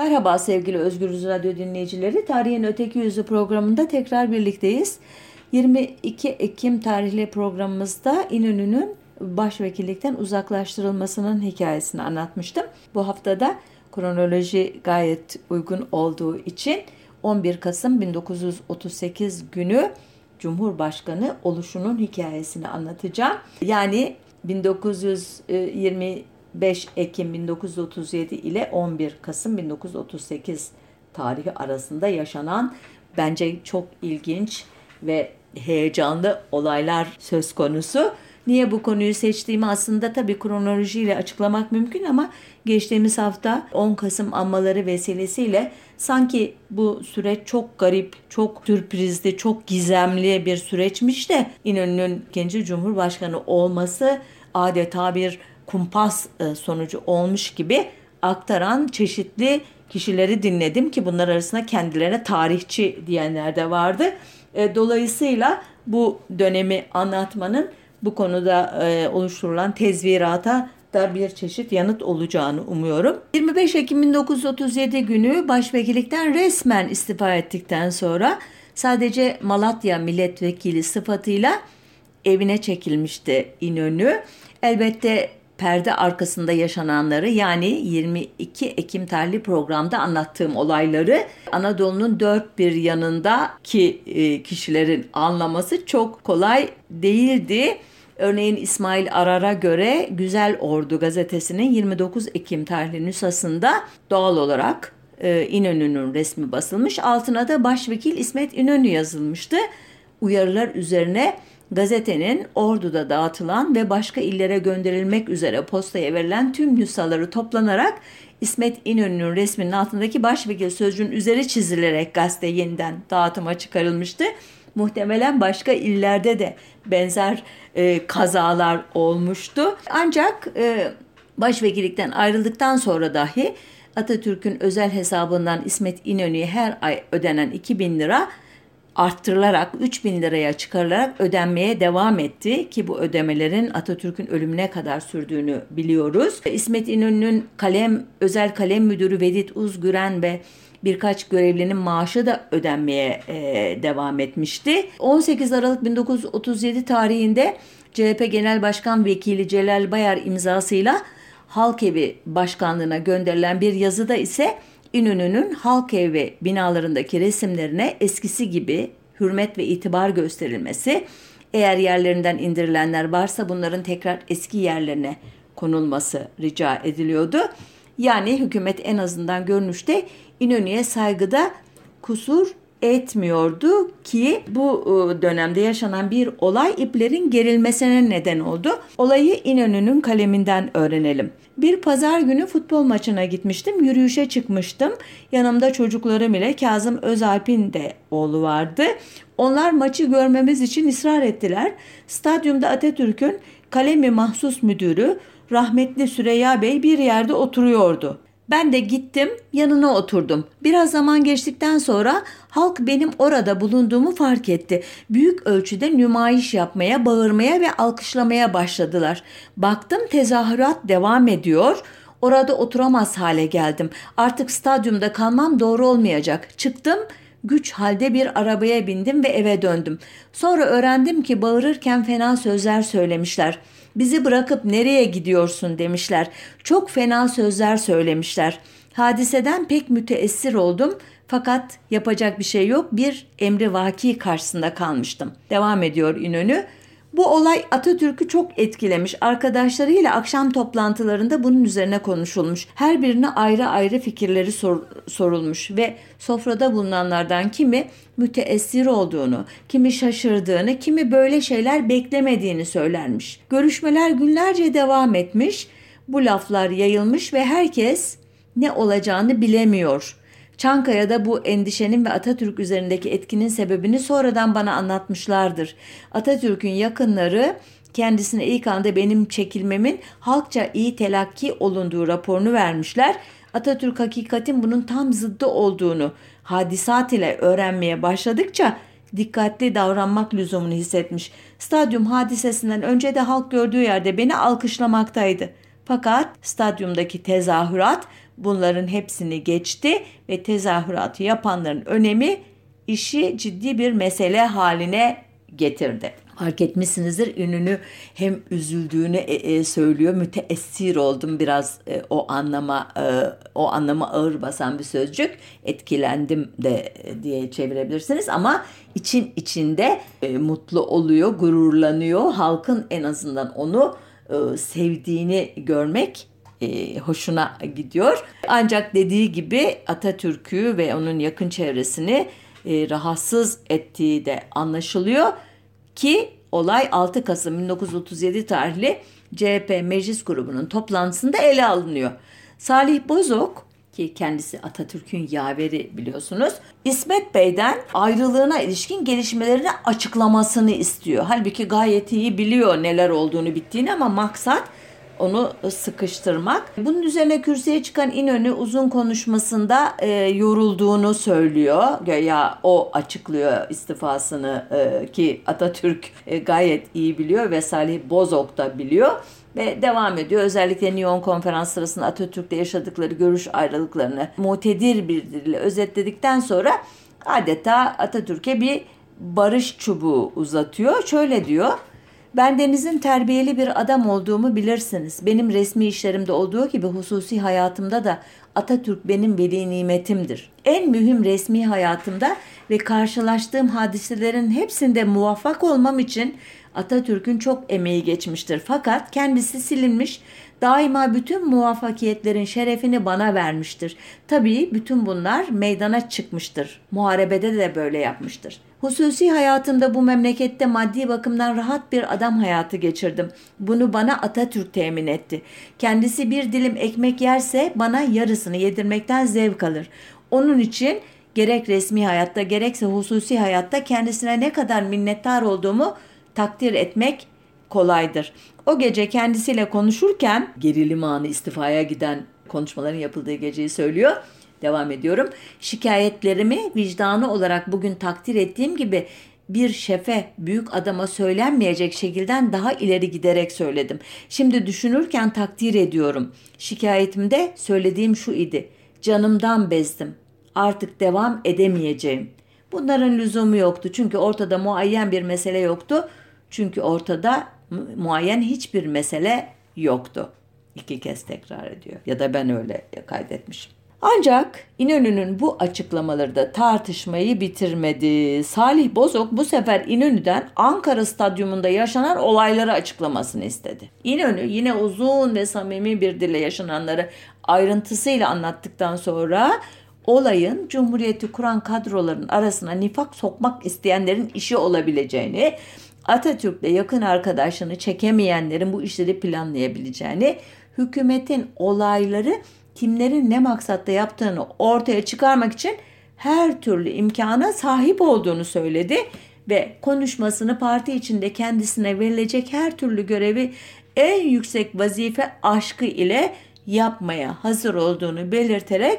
Merhaba sevgili Özgür Radyo dinleyicileri. Tarihin Öteki Yüzü programında tekrar birlikteyiz. 22 Ekim tarihli programımızda İnönü'nün başvekillikten uzaklaştırılmasının hikayesini anlatmıştım. Bu haftada kronoloji gayet uygun olduğu için 11 Kasım 1938 günü Cumhurbaşkanı oluşunun hikayesini anlatacağım. Yani 1920 5 Ekim 1937 ile 11 Kasım 1938 tarihi arasında yaşanan bence çok ilginç ve heyecanlı olaylar söz konusu. Niye bu konuyu seçtiğimi aslında tabii kronolojiyle açıklamak mümkün ama geçtiğimiz hafta 10 Kasım anmaları vesilesiyle sanki bu süreç çok garip, çok sürprizli, çok gizemli bir süreçmiş de İnönü'nün ikinci Cumhurbaşkanı olması adeta bir kumpas e, sonucu olmuş gibi aktaran çeşitli kişileri dinledim ki bunlar arasında kendilerine tarihçi diyenler de vardı. E, dolayısıyla bu dönemi anlatmanın bu konuda e, oluşturulan tezvirata da bir çeşit yanıt olacağını umuyorum. 25 Ekim 1937 günü başvekillikten resmen istifa ettikten sonra sadece Malatya milletvekili sıfatıyla evine çekilmişti İnönü. Elbette perde arkasında yaşananları yani 22 Ekim tarihli programda anlattığım olayları Anadolu'nun dört bir yanındaki e, kişilerin anlaması çok kolay değildi. Örneğin İsmail Arar'a göre Güzel Ordu gazetesinin 29 Ekim tarihli nüshasında doğal olarak e, İnönü'nün resmi basılmış. Altına da Başvekil İsmet İnönü yazılmıştı. Uyarılar üzerine gazetenin Ordu'da dağıtılan ve başka illere gönderilmek üzere postaya verilen tüm nüshaları toplanarak İsmet İnönü'nün resminin altındaki başvekil sözcüğün üzeri çizilerek gazete yeniden dağıtıma çıkarılmıştı. Muhtemelen başka illerde de benzer e, kazalar olmuştu. Ancak e, başvekillikten ayrıldıktan sonra dahi Atatürk'ün özel hesabından İsmet İnönü'ye her ay ödenen 2000 lira arttırılarak 3 bin liraya çıkarılarak ödenmeye devam etti ki bu ödemelerin Atatürk'ün ölümüne kadar sürdüğünü biliyoruz. İsmet İnönü'nün kalem özel kalem müdürü Vedit Uzgüren ve birkaç görevlinin maaşı da ödenmeye e, devam etmişti. 18 Aralık 1937 tarihinde CHP Genel Başkan Vekili Celal Bayar imzasıyla Halk Evi Başkanlığına gönderilen bir yazıda ise İnönü'nün halk evi binalarındaki resimlerine eskisi gibi hürmet ve itibar gösterilmesi, eğer yerlerinden indirilenler varsa bunların tekrar eski yerlerine konulması rica ediliyordu. Yani hükümet en azından görünüşte İnönü'ye saygıda kusur etmiyordu ki bu e, dönemde yaşanan bir olay iplerin gerilmesine neden oldu. Olayı İnönü'nün kaleminden öğrenelim. Bir pazar günü futbol maçına gitmiştim. Yürüyüşe çıkmıştım. Yanımda çocuklarım ile Kazım Özalp'in de oğlu vardı. Onlar maçı görmemiz için ısrar ettiler. Stadyumda Atatürk'ün kalemi mahsus müdürü rahmetli Süreyya Bey bir yerde oturuyordu. Ben de gittim yanına oturdum. Biraz zaman geçtikten sonra halk benim orada bulunduğumu fark etti. Büyük ölçüde nümayiş yapmaya, bağırmaya ve alkışlamaya başladılar. Baktım tezahürat devam ediyor. Orada oturamaz hale geldim. Artık stadyumda kalmam doğru olmayacak. Çıktım, güç halde bir arabaya bindim ve eve döndüm. Sonra öğrendim ki bağırırken fena sözler söylemişler.'' Bizi bırakıp nereye gidiyorsun demişler. Çok fena sözler söylemişler. Hadiseden pek müteessir oldum fakat yapacak bir şey yok. Bir emri vaki karşısında kalmıştım. Devam ediyor İnönü. Bu olay Atatürk'ü çok etkilemiş. Arkadaşlarıyla akşam toplantılarında bunun üzerine konuşulmuş. Her birine ayrı ayrı fikirleri sor, sorulmuş ve sofrada bulunanlardan kimi müteessir olduğunu, kimi şaşırdığını, kimi böyle şeyler beklemediğini söylermiş. Görüşmeler günlerce devam etmiş. Bu laflar yayılmış ve herkes ne olacağını bilemiyor. Çankaya'da bu endişenin ve Atatürk üzerindeki etkinin sebebini sonradan bana anlatmışlardır. Atatürk'ün yakınları kendisine ilk anda benim çekilmemin halkça iyi telakki olunduğu raporunu vermişler. Atatürk hakikatin bunun tam zıddı olduğunu hadisat ile öğrenmeye başladıkça dikkatli davranmak lüzumunu hissetmiş. Stadyum hadisesinden önce de halk gördüğü yerde beni alkışlamaktaydı. Fakat stadyumdaki tezahürat bunların hepsini geçti ve tezahüratı yapanların önemi işi ciddi bir mesele haline getirdi. Fark etmişsinizdir ününü hem üzüldüğünü e, e, söylüyor. Müteessir oldum biraz e, o anlama e, o anlama ağır basan bir sözcük. Etkilendim de e, diye çevirebilirsiniz ama için içinde e, mutlu oluyor, gururlanıyor. Halkın en azından onu e, sevdiğini görmek e, hoşuna gidiyor. Ancak dediği gibi Atatürk'ü ve onun yakın çevresini e, rahatsız ettiği de anlaşılıyor ki olay 6 Kasım 1937 tarihli CHP meclis grubunun toplantısında ele alınıyor. Salih Bozok ki kendisi Atatürk'ün yaveri biliyorsunuz. İsmet Bey'den ayrılığına ilişkin gelişmelerini açıklamasını istiyor. Halbuki gayet iyi biliyor neler olduğunu bittiğini ama maksat onu sıkıştırmak. Bunun üzerine kürsüye çıkan İnönü uzun konuşmasında e, yorulduğunu söylüyor. Ya o açıklıyor istifasını e, ki Atatürk e, gayet iyi biliyor ve Salih Bozok da biliyor ve devam ediyor. Özellikle Nyon konferans sırasında Atatürk'te yaşadıkları görüş ayrılıklarını mutedir bir dille özetledikten sonra adeta Atatürk'e bir barış çubuğu uzatıyor. Şöyle diyor. Ben Deniz'in terbiyeli bir adam olduğumu bilirsiniz. Benim resmi işlerimde olduğu gibi hususi hayatımda da Atatürk benim veli nimetimdir. En mühim resmi hayatımda ve karşılaştığım hadiselerin hepsinde muvaffak olmam için Atatürk'ün çok emeği geçmiştir. Fakat kendisi silinmiş, daima bütün muvaffakiyetlerin şerefini bana vermiştir. Tabii bütün bunlar meydana çıkmıştır. Muharebede de böyle yapmıştır. Hususi hayatımda bu memlekette maddi bakımdan rahat bir adam hayatı geçirdim. Bunu bana Atatürk temin etti. Kendisi bir dilim ekmek yerse bana yarısını yedirmekten zevk alır. Onun için gerek resmi hayatta gerekse hususi hayatta kendisine ne kadar minnettar olduğumu takdir etmek kolaydır. O gece kendisiyle konuşurken gerilim anı istifaya giden konuşmaların yapıldığı geceyi söylüyor. Devam ediyorum. Şikayetlerimi vicdanı olarak bugün takdir ettiğim gibi bir şefe, büyük adama söylenmeyecek şekilden daha ileri giderek söyledim. Şimdi düşünürken takdir ediyorum. Şikayetimde söylediğim şu idi. Canımdan bezdim. Artık devam edemeyeceğim. Bunların lüzumu yoktu çünkü ortada muayyen bir mesele yoktu. Çünkü ortada muayyen hiçbir mesele yoktu. İki kez tekrar ediyor. Ya da ben öyle kaydetmişim. Ancak İnönü'nün bu açıklamaları da tartışmayı bitirmedi. Salih Bozok bu sefer İnönü'den Ankara Stadyumunda yaşanan olayları açıklamasını istedi. İnönü yine uzun ve samimi bir dille yaşananları ayrıntısıyla anlattıktan sonra olayın Cumhuriyeti kuran kadroların arasına nifak sokmak isteyenlerin işi olabileceğini, Atatürk'le yakın arkadaşlığını çekemeyenlerin bu işleri planlayabileceğini, hükümetin olayları kimlerin ne maksatta yaptığını ortaya çıkarmak için her türlü imkana sahip olduğunu söyledi ve konuşmasını parti içinde kendisine verilecek her türlü görevi en yüksek vazife aşkı ile yapmaya hazır olduğunu belirterek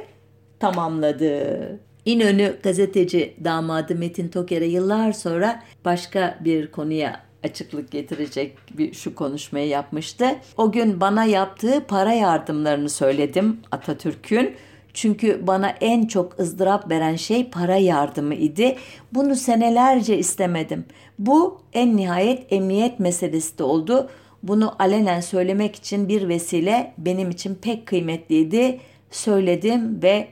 tamamladı. İnönü gazeteci damadı Metin Toker'e yıllar sonra başka bir konuya açıklık getirecek bir şu konuşmayı yapmıştı. O gün bana yaptığı para yardımlarını söyledim Atatürk'ün. Çünkü bana en çok ızdırap veren şey para yardımı idi. Bunu senelerce istemedim. Bu en nihayet emniyet meselesi de oldu. Bunu alenen söylemek için bir vesile benim için pek kıymetliydi. Söyledim ve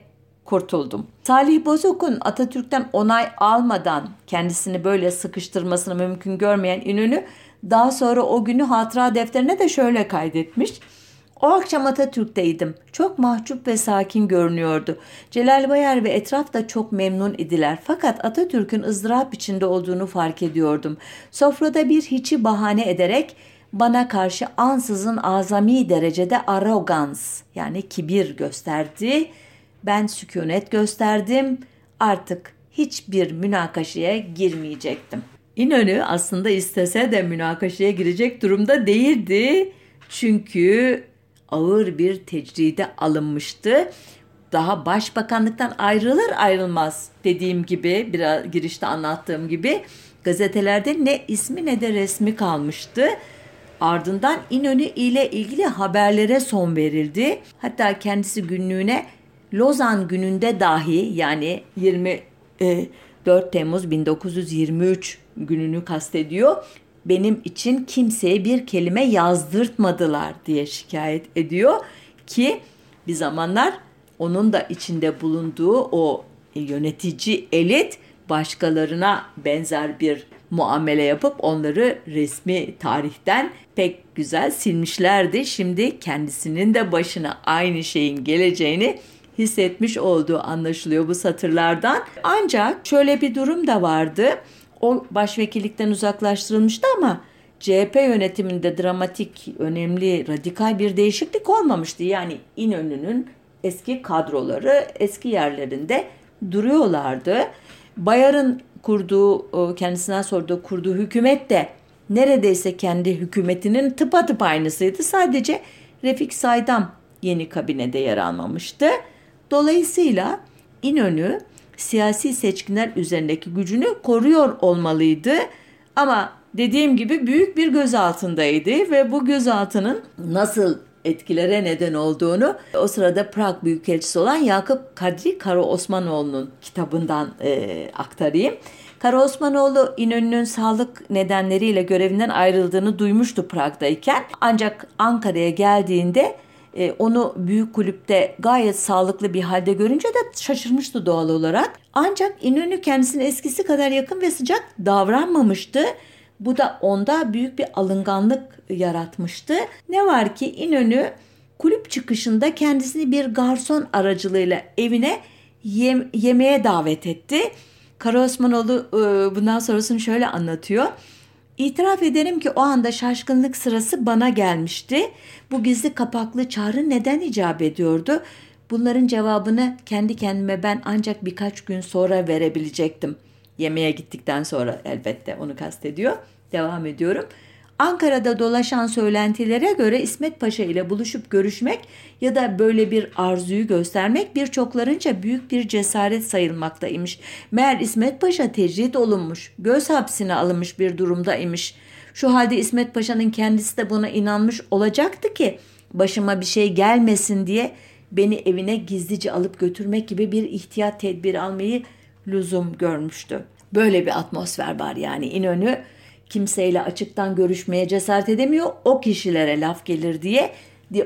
kurtuldum. Salih Bozok'un Atatürk'ten onay almadan kendisini böyle sıkıştırmasını mümkün görmeyen İnönü daha sonra o günü hatıra defterine de şöyle kaydetmiş. O akşam Atatürk'teydim. Çok mahcup ve sakin görünüyordu. Celal Bayar ve etraf da çok memnun idiler. Fakat Atatürk'ün ızdırap içinde olduğunu fark ediyordum. Sofrada bir hiçi bahane ederek bana karşı ansızın azami derecede arrogans yani kibir gösterdi ben sükunet gösterdim. Artık hiçbir münakaşaya girmeyecektim. İnönü aslında istese de münakaşaya girecek durumda değildi. Çünkü ağır bir tecride alınmıştı. Daha başbakanlıktan ayrılır ayrılmaz dediğim gibi biraz girişte anlattığım gibi gazetelerde ne ismi ne de resmi kalmıştı. Ardından İnönü ile ilgili haberlere son verildi. Hatta kendisi günlüğüne Lozan gününde dahi yani 24 Temmuz 1923 gününü kastediyor. Benim için kimseye bir kelime yazdırtmadılar diye şikayet ediyor ki bir zamanlar onun da içinde bulunduğu o yönetici elit başkalarına benzer bir muamele yapıp onları resmi tarihten pek güzel silmişlerdi. Şimdi kendisinin de başına aynı şeyin geleceğini hissetmiş olduğu anlaşılıyor bu satırlardan. Ancak şöyle bir durum da vardı. O başvekillikten uzaklaştırılmıştı ama CHP yönetiminde dramatik, önemli, radikal bir değişiklik olmamıştı. Yani İnönü'nün eski kadroları eski yerlerinde duruyorlardı. Bayar'ın kurduğu, kendisinden sorduğu kurduğu hükümet de neredeyse kendi hükümetinin tıpatıp aynısıydı. Sadece Refik Saydam yeni kabinede yer almamıştı. Dolayısıyla İnönü siyasi seçkinler üzerindeki gücünü koruyor olmalıydı. Ama dediğim gibi büyük bir gözaltındaydı ve bu gözaltının nasıl etkilere neden olduğunu o sırada Prag Büyükelçisi olan Yakup Kadri Kara Osmanoğlu'nun kitabından e, aktarayım. Kara Osmanoğlu İnönü'nün sağlık nedenleriyle görevinden ayrıldığını duymuştu Prag'dayken. Ancak Ankara'ya geldiğinde e, onu büyük kulüpte gayet sağlıklı bir halde görünce de şaşırmıştı doğal olarak. Ancak İnönü kendisine eskisi kadar yakın ve sıcak davranmamıştı. Bu da onda büyük bir alınganlık yaratmıştı. Ne var ki İnönü kulüp çıkışında kendisini bir garson aracılığıyla evine yem- yemeğe davet etti. Kara Osmanoğlu e, bundan sonrasını şöyle anlatıyor. İtiraf ederim ki o anda şaşkınlık sırası bana gelmişti. Bu gizli kapaklı çağrı neden icap ediyordu? Bunların cevabını kendi kendime ben ancak birkaç gün sonra verebilecektim. Yemeğe gittikten sonra elbette onu kastediyor. Devam ediyorum. Ankara'da dolaşan söylentilere göre İsmet Paşa ile buluşup görüşmek ya da böyle bir arzuyu göstermek birçoklarınca büyük bir cesaret sayılmaktaymış. Meğer İsmet Paşa tecrit olunmuş, göz hapsine alınmış bir durumdaymış. Şu halde İsmet Paşa'nın kendisi de buna inanmış olacaktı ki başıma bir şey gelmesin diye beni evine gizlice alıp götürmek gibi bir ihtiyat tedbiri almayı lüzum görmüştü. Böyle bir atmosfer var yani İnönü kimseyle açıktan görüşmeye cesaret edemiyor. O kişilere laf gelir diye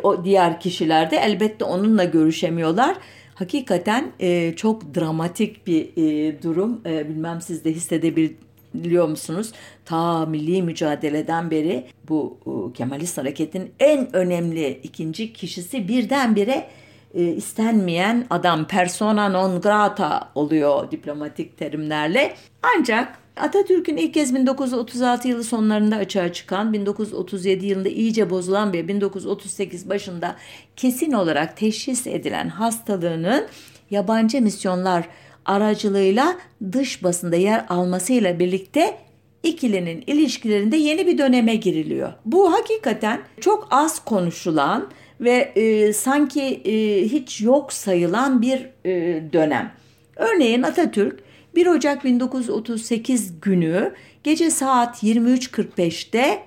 o diğer kişiler de elbette onunla görüşemiyorlar. Hakikaten e, çok dramatik bir e, durum. E, bilmem siz de hissedebiliyor musunuz? Ta milli mücadeleden beri bu e, Kemalist hareketin en önemli ikinci kişisi birdenbire e, istenmeyen adam persona non grata oluyor diplomatik terimlerle. Ancak Atatürk'ün ilk kez 1936 yılı sonlarında açığa çıkan, 1937 yılında iyice bozulan ve 1938 başında kesin olarak teşhis edilen hastalığının yabancı misyonlar aracılığıyla dış basında yer almasıyla birlikte ikilinin ilişkilerinde yeni bir döneme giriliyor. Bu hakikaten çok az konuşulan ve e, sanki e, hiç yok sayılan bir e, dönem. Örneğin Atatürk 1 Ocak 1938 günü gece saat 23.45'te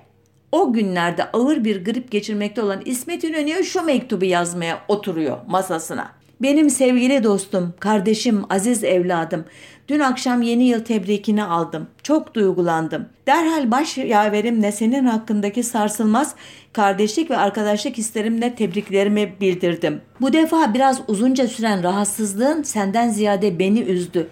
o günlerde ağır bir grip geçirmekte olan İsmet İnönü'ye şu mektubu yazmaya oturuyor masasına. Benim sevgili dostum, kardeşim, aziz evladım. Dün akşam yeni yıl tebrikini aldım. Çok duygulandım. Derhal baş yaverimle senin hakkındaki sarsılmaz kardeşlik ve arkadaşlık hislerimle tebriklerimi bildirdim. Bu defa biraz uzunca süren rahatsızlığın senden ziyade beni üzdü.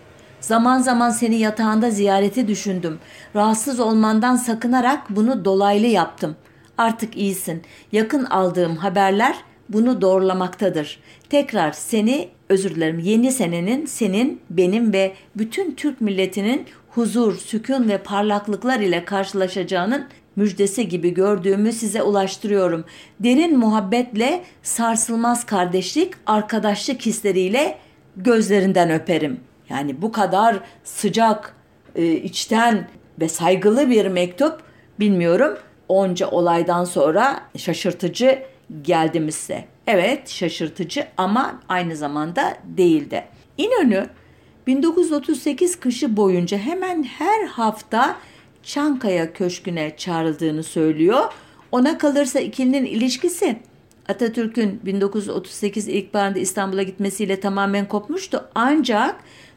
Zaman zaman seni yatağında ziyareti düşündüm. Rahatsız olmandan sakınarak bunu dolaylı yaptım. Artık iyisin. Yakın aldığım haberler bunu doğrulamaktadır. Tekrar seni, özür dilerim, yeni senenin senin, benim ve bütün Türk milletinin huzur, sükun ve parlaklıklar ile karşılaşacağının müjdesi gibi gördüğümü size ulaştırıyorum. Derin muhabbetle sarsılmaz kardeşlik, arkadaşlık hisleriyle gözlerinden öperim. Yani bu kadar sıcak, e, içten ve saygılı bir mektup bilmiyorum. Onca olaydan sonra şaşırtıcı geldi mi size? Evet şaşırtıcı ama aynı zamanda değildi. İnönü 1938 kışı boyunca hemen her hafta Çankaya Köşkü'ne çağrıldığını söylüyor. Ona kalırsa ikilinin ilişkisi Atatürk'ün 1938 ilkbaharında İstanbul'a gitmesiyle tamamen kopmuştu. Ancak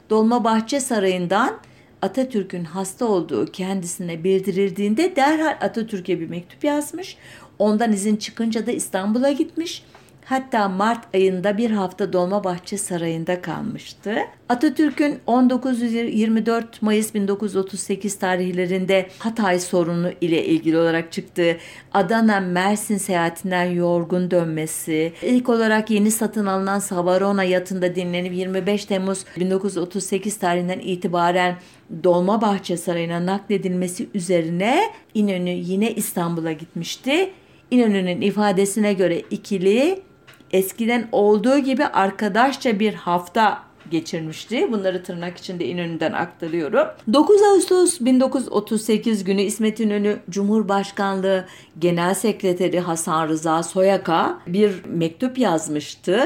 Dolmabahçe Sarayı'ndan Atatürk'ün hasta olduğu kendisine bildirildiğinde derhal Atatürk'e bir mektup yazmış. Ondan izin çıkınca da İstanbul'a gitmiş. Hatta Mart ayında bir hafta Dolmabahçe Sarayı'nda kalmıştı. Atatürk'ün 1924 Mayıs 1938 tarihlerinde Hatay sorunu ile ilgili olarak çıktığı Adana Mersin seyahatinden yorgun dönmesi, ilk olarak yeni satın alınan Savarona yatında dinlenip 25 Temmuz 1938 tarihinden itibaren Dolmabahçe Sarayı'na nakledilmesi üzerine İnönü yine İstanbul'a gitmişti. İnönü'nün ifadesine göre ikili eskiden olduğu gibi arkadaşça bir hafta geçirmişti. Bunları tırnak içinde İnönü'den aktarıyorum. 9 Ağustos 1938 günü İsmet İnönü Cumhurbaşkanlığı Genel Sekreteri Hasan Rıza Soyak'a bir mektup yazmıştı.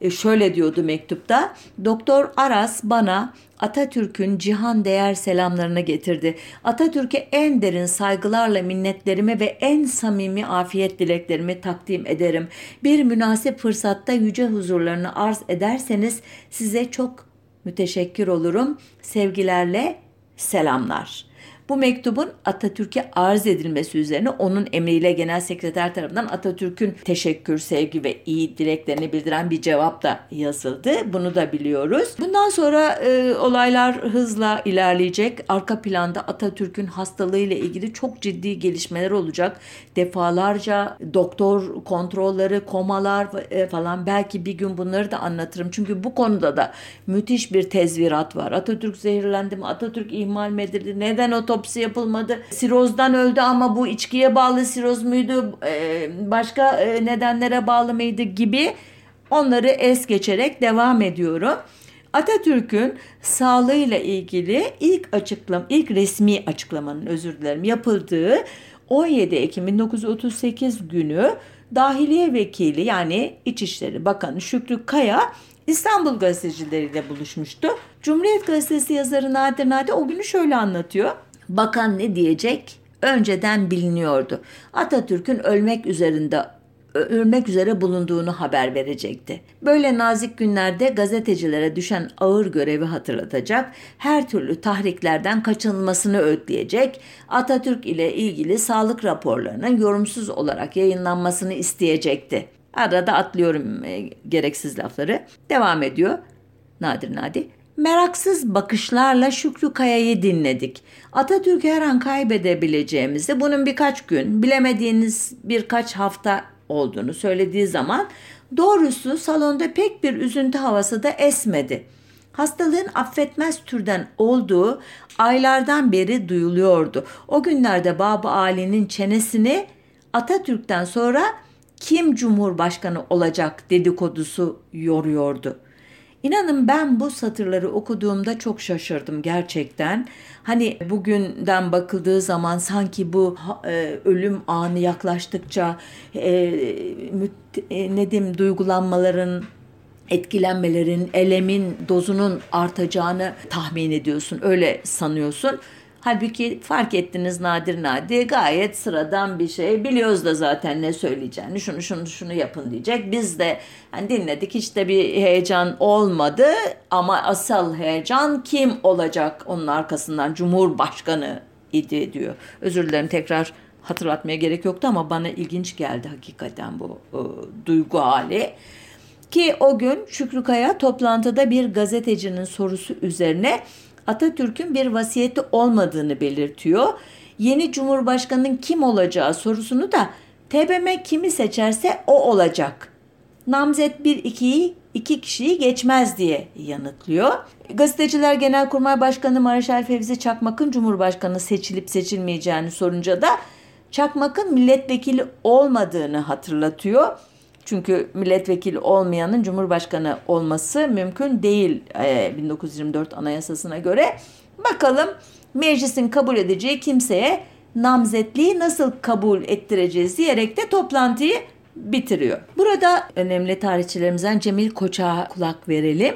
E, şöyle diyordu mektupta. Doktor Aras bana Atatürk'ün cihan değer selamlarını getirdi. Atatürk'e en derin saygılarla minnetlerimi ve en samimi afiyet dileklerimi takdim ederim. Bir münasip fırsatta yüce huzurlarını arz ederseniz size çok müteşekkir olurum. Sevgilerle selamlar. Bu mektubun Atatürk'e arz edilmesi üzerine onun emriyle genel sekreter tarafından Atatürk'ün teşekkür, sevgi ve iyi dileklerini bildiren bir cevap da yazıldı. Bunu da biliyoruz. Bundan sonra e, olaylar hızla ilerleyecek. Arka planda Atatürk'ün hastalığıyla ilgili çok ciddi gelişmeler olacak. Defalarca doktor kontrolleri, komalar e, falan belki bir gün bunları da anlatırım. Çünkü bu konuda da müthiş bir tezvirat var. Atatürk zehirlendi mi? Atatürk ihmal mi edildi? Neden o otopsi yapılmadı. Sirozdan öldü ama bu içkiye bağlı siroz muydu? Ee, başka e, nedenlere bağlı mıydı gibi onları es geçerek devam ediyorum. Atatürk'ün sağlığıyla ilgili ilk açıklam ilk resmi açıklamanın özür dilerim yapıldığı 17 Ekim 1938 günü Dahiliye Vekili yani İçişleri Bakanı Şükrü Kaya İstanbul gazetecileriyle buluşmuştu. Cumhuriyet Gazetesi yazarı Nadir Nadir o günü şöyle anlatıyor. Bakan ne diyecek? Önceden biliniyordu. Atatürk'ün ölmek üzerinde ölmek üzere bulunduğunu haber verecekti. Böyle nazik günlerde gazetecilere düşen ağır görevi hatırlatacak, her türlü tahriklerden kaçınılmasını öğütleyecek, Atatürk ile ilgili sağlık raporlarının yorumsuz olarak yayınlanmasını isteyecekti. Arada atlıyorum e, gereksiz lafları. Devam ediyor. Nadir Nadi. Meraksız bakışlarla Şükrü Kaya'yı dinledik. Atatürk'ü her an kaybedebileceğimizi, bunun birkaç gün, bilemediğiniz birkaç hafta olduğunu söylediği zaman doğrusu salonda pek bir üzüntü havası da esmedi. Hastalığın affetmez türden olduğu aylardan beri duyuluyordu. O günlerde Baba Ali'nin çenesini Atatürk'ten sonra kim cumhurbaşkanı olacak dedikodusu yoruyordu. İnanın ben bu satırları okuduğumda çok şaşırdım gerçekten. Hani bugünden bakıldığı zaman sanki bu e, ölüm anı yaklaştıkça e, müt, e, ne diyeyim duygulanmaların etkilenmelerin, elemin dozunun artacağını tahmin ediyorsun. Öyle sanıyorsun. Halbuki fark ettiniz nadir nadir gayet sıradan bir şey. Biliyoruz da zaten ne söyleyeceğini. Şunu şunu şunu yapın diyecek. Biz de yani dinledik hiç de bir heyecan olmadı. Ama asıl heyecan kim olacak onun arkasından? Cumhurbaşkanı idi diyor. Özür dilerim tekrar hatırlatmaya gerek yoktu ama bana ilginç geldi hakikaten bu e, duygu hali. Ki o gün Şükrü Kaya toplantıda bir gazetecinin sorusu üzerine Atatürk'ün bir vasiyeti olmadığını belirtiyor. Yeni Cumhurbaşkanı'nın kim olacağı sorusunu da TBMM kimi seçerse o olacak. Namzet 1-2'yi iki kişiyi geçmez diye yanıtlıyor. Gazeteciler Genelkurmay Başkanı Mareşal Fevzi Çakmak'ın Cumhurbaşkanı seçilip seçilmeyeceğini sorunca da Çakmak'ın milletvekili olmadığını hatırlatıyor. Çünkü milletvekili olmayanın cumhurbaşkanı olması mümkün değil 1924 e, Anayasasına göre. Bakalım meclisin kabul edeceği kimseye namzetliği nasıl kabul ettireceğiz diyerek de toplantıyı bitiriyor. Burada önemli tarihçilerimizden Cemil Koçak'a kulak verelim.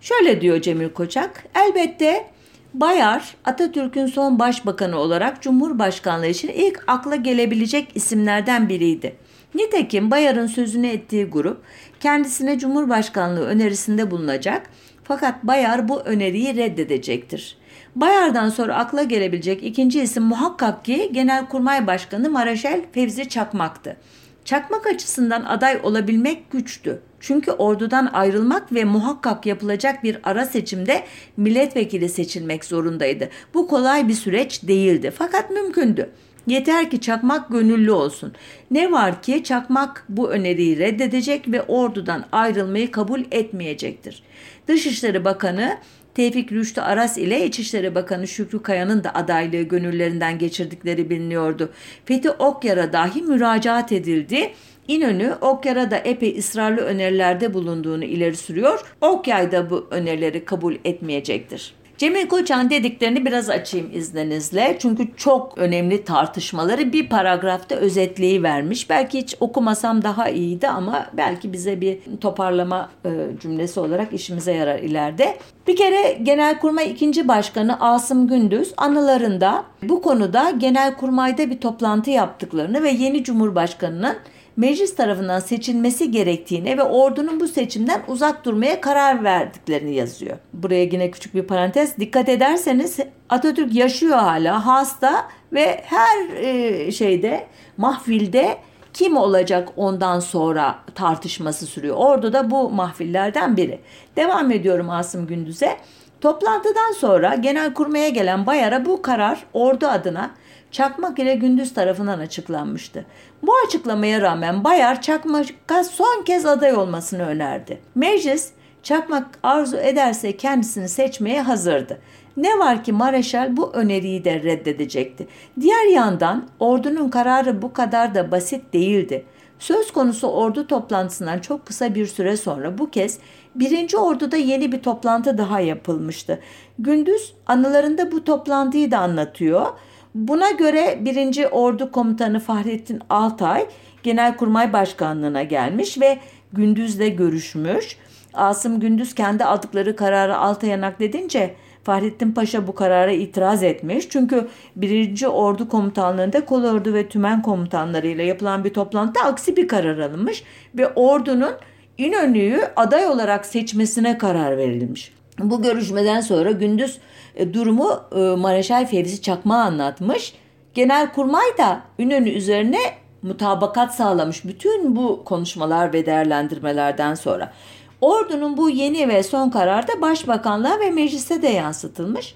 Şöyle diyor Cemil Koçak, elbette Bayar, Atatürk'ün son başbakanı olarak Cumhurbaşkanlığı için ilk akla gelebilecek isimlerden biriydi. Nitekim Bayar'ın sözünü ettiği grup kendisine Cumhurbaşkanlığı önerisinde bulunacak fakat Bayar bu öneriyi reddedecektir. Bayar'dan sonra akla gelebilecek ikinci isim muhakkak ki Genelkurmay Başkanı Maraşel Fevzi Çakmak'tı. Çakmak açısından aday olabilmek güçtü. Çünkü ordudan ayrılmak ve muhakkak yapılacak bir ara seçimde milletvekili seçilmek zorundaydı. Bu kolay bir süreç değildi fakat mümkündü. Yeter ki Çakmak gönüllü olsun. Ne var ki Çakmak bu öneriyi reddedecek ve ordudan ayrılmayı kabul etmeyecektir. Dışişleri Bakanı Tevfik Rüştü Aras ile İçişleri Bakanı Şükrü Kaya'nın da adaylığı gönüllerinden geçirdikleri biliniyordu. Fethi Okyar'a dahi müracaat edildi. İnönü Okyar'a da epey ısrarlı önerilerde bulunduğunu ileri sürüyor. Okyay da bu önerileri kabul etmeyecektir. Cemil Koçan dediklerini biraz açayım izninizle. Çünkü çok önemli tartışmaları bir paragrafta özetleyi vermiş. Belki hiç okumasam daha iyiydi ama belki bize bir toparlama e, cümlesi olarak işimize yarar ileride. Bir kere Genelkurmay 2. Başkanı Asım Gündüz anılarında bu konuda Genelkurmay'da bir toplantı yaptıklarını ve yeni Cumhurbaşkanı'nın meclis tarafından seçilmesi gerektiğine ve ordunun bu seçimden uzak durmaya karar verdiklerini yazıyor. Buraya yine küçük bir parantez. Dikkat ederseniz Atatürk yaşıyor hala hasta ve her e, şeyde mahfilde kim olacak ondan sonra tartışması sürüyor. Ordu da bu mahfillerden biri. Devam ediyorum Asım Gündüz'e. Toplantıdan sonra genel kurmaya gelen Bayar'a bu karar ordu adına Çakmak ile Gündüz tarafından açıklanmıştı. Bu açıklamaya rağmen Bayar Çakmak'a son kez aday olmasını önerdi. Meclis Çakmak arzu ederse kendisini seçmeye hazırdı. Ne var ki Mareşal bu öneriyi de reddedecekti. Diğer yandan ordunun kararı bu kadar da basit değildi. Söz konusu ordu toplantısından çok kısa bir süre sonra bu kez birinci orduda yeni bir toplantı daha yapılmıştı. Gündüz anılarında bu toplantıyı da anlatıyor. Buna göre 1. Ordu Komutanı Fahrettin Altay Genelkurmay Başkanlığına gelmiş ve Gündüz'le görüşmüş. Asım Gündüz kendi aldıkları kararı Altay'a nakledince Fahrettin Paşa bu karara itiraz etmiş. Çünkü 1. Ordu Komutanlığı'nda kolordu ve tümen komutanlarıyla yapılan bir toplantıda aksi bir karar alınmış ve ordunun İnönü'yü aday olarak seçmesine karar verilmiş. Bu görüşmeden sonra Gündüz e, durumu e, Mareşal Fevzi Çakma anlatmış. Genelkurmay da İnönü üzerine mutabakat sağlamış bütün bu konuşmalar ve değerlendirmelerden sonra. Ordunun bu yeni ve son kararı da başbakanlığa ve meclise de yansıtılmış.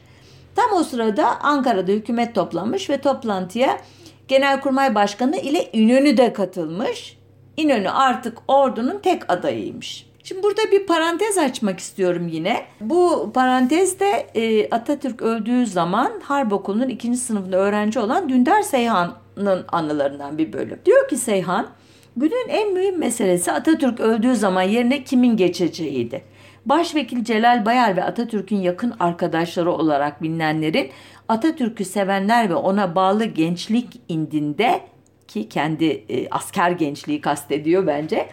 Tam o sırada Ankara'da hükümet toplanmış ve toplantıya Genelkurmay Başkanı ile İnönü de katılmış. İnönü artık ordunun tek adayıymış. Şimdi burada bir parantez açmak istiyorum yine. Bu parantezde e, Atatürk öldüğü zaman Harp Okulu'nun ikinci sınıfında öğrenci olan Dündar Seyhan'ın anılarından bir bölüm. Diyor ki Seyhan, günün en mühim meselesi Atatürk öldüğü zaman yerine kimin geçeceğiydi. Başvekil Celal Bayar ve Atatürk'ün yakın arkadaşları olarak bilinenlerin Atatürk'ü sevenler ve ona bağlı gençlik indinde ki kendi e, asker gençliği kastediyor bence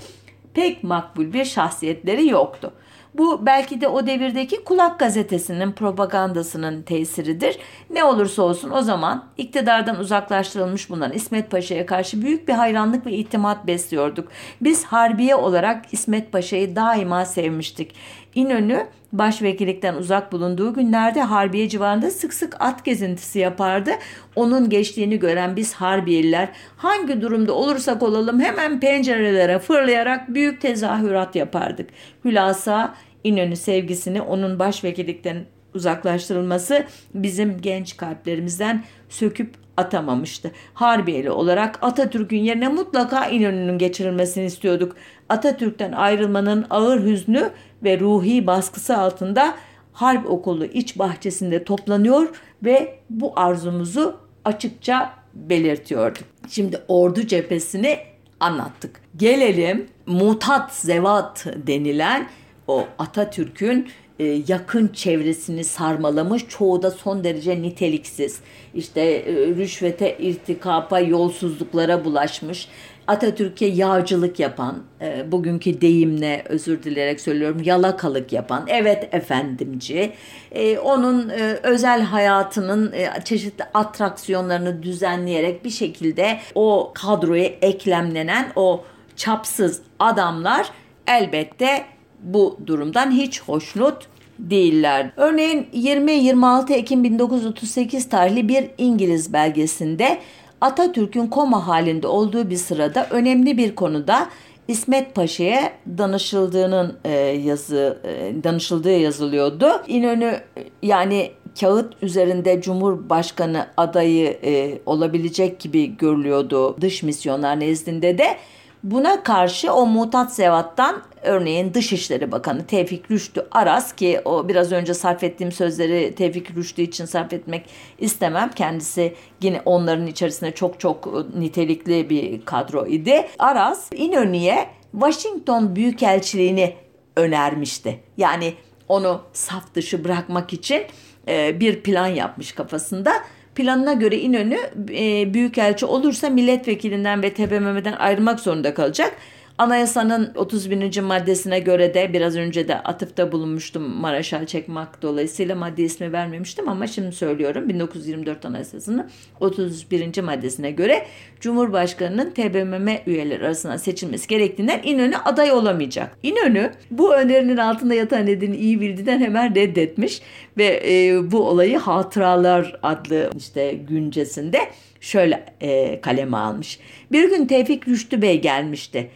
pek makbul bir şahsiyetleri yoktu. Bu belki de o devirdeki Kulak gazetesinin propagandasının tesiridir. Ne olursa olsun o zaman iktidardan uzaklaştırılmış bulunan İsmet Paşa'ya karşı büyük bir hayranlık ve itimat besliyorduk. Biz Harbiye olarak İsmet Paşa'yı daima sevmiştik. İnönü başvekillikten uzak bulunduğu günlerde Harbiye civarında sık sık at gezintisi yapardı. Onun geçtiğini gören biz Harbiyeliler hangi durumda olursak olalım hemen pencerelere fırlayarak büyük tezahürat yapardık. Hülasa İnönü sevgisini onun başvekillikten uzaklaştırılması bizim genç kalplerimizden söküp atamamıştı. Harbiyeli olarak Atatürk'ün yerine mutlaka İnönü'nün geçirilmesini istiyorduk. Atatürk'ten ayrılmanın ağır hüznü ve ruhi baskısı altında harp okulu iç bahçesinde toplanıyor ve bu arzumuzu açıkça belirtiyorduk. Şimdi ordu cephesini anlattık. Gelelim mutat zevat denilen o Atatürk'ün e, yakın çevresini sarmalamış. Çoğu da son derece niteliksiz. İşte e, rüşvete, irtikapa, yolsuzluklara bulaşmış. Atatürk'e yağcılık yapan, e, bugünkü deyimle özür dileyerek söylüyorum yalakalık yapan, evet efendimci, e, onun e, özel hayatının e, çeşitli atraksiyonlarını düzenleyerek bir şekilde o kadroya eklemlenen o çapsız adamlar elbette bu durumdan hiç hoşnut değiller. Örneğin 20-26 Ekim 1938 tarihli bir İngiliz belgesinde Atatürk'ün koma halinde olduğu bir sırada önemli bir konuda İsmet Paşa'ya danışıldığının e, yazı e, danışıldığı yazılıyordu. İnönü yani kağıt üzerinde Cumhurbaşkanı adayı e, olabilecek gibi görülüyordu dış misyonlar nezdinde de. Buna karşı o mutat zevattan örneğin Dışişleri Bakanı Tevfik Rüştü Aras ki o biraz önce sarf ettiğim sözleri Tevfik Rüştü için sarf etmek istemem. Kendisi yine onların içerisinde çok çok nitelikli bir kadro idi. Aras İnönü'ye Washington Büyükelçiliğini önermişti. Yani onu saf dışı bırakmak için bir plan yapmış kafasında. Planına göre İnönü e, büyükelçi olursa milletvekilinden ve TBMM'den ayrılmak zorunda kalacak. Anayasanın 31. maddesine göre de biraz önce de atıfta bulunmuştum Maraşal Çekmak dolayısıyla madde ismi vermemiştim ama şimdi söylüyorum 1924 Anayasası'nın 31. maddesine göre Cumhurbaşkanı'nın TBMM üyeleri arasından seçilmesi gerektiğinden İnönü aday olamayacak. İnönü bu önerinin altında yatan nedeni iyi bildiğinden hemen reddetmiş ve e, bu olayı Hatıralar adlı işte güncesinde şöyle e, kaleme almış. Bir gün Tevfik Rüştü Bey gelmişti.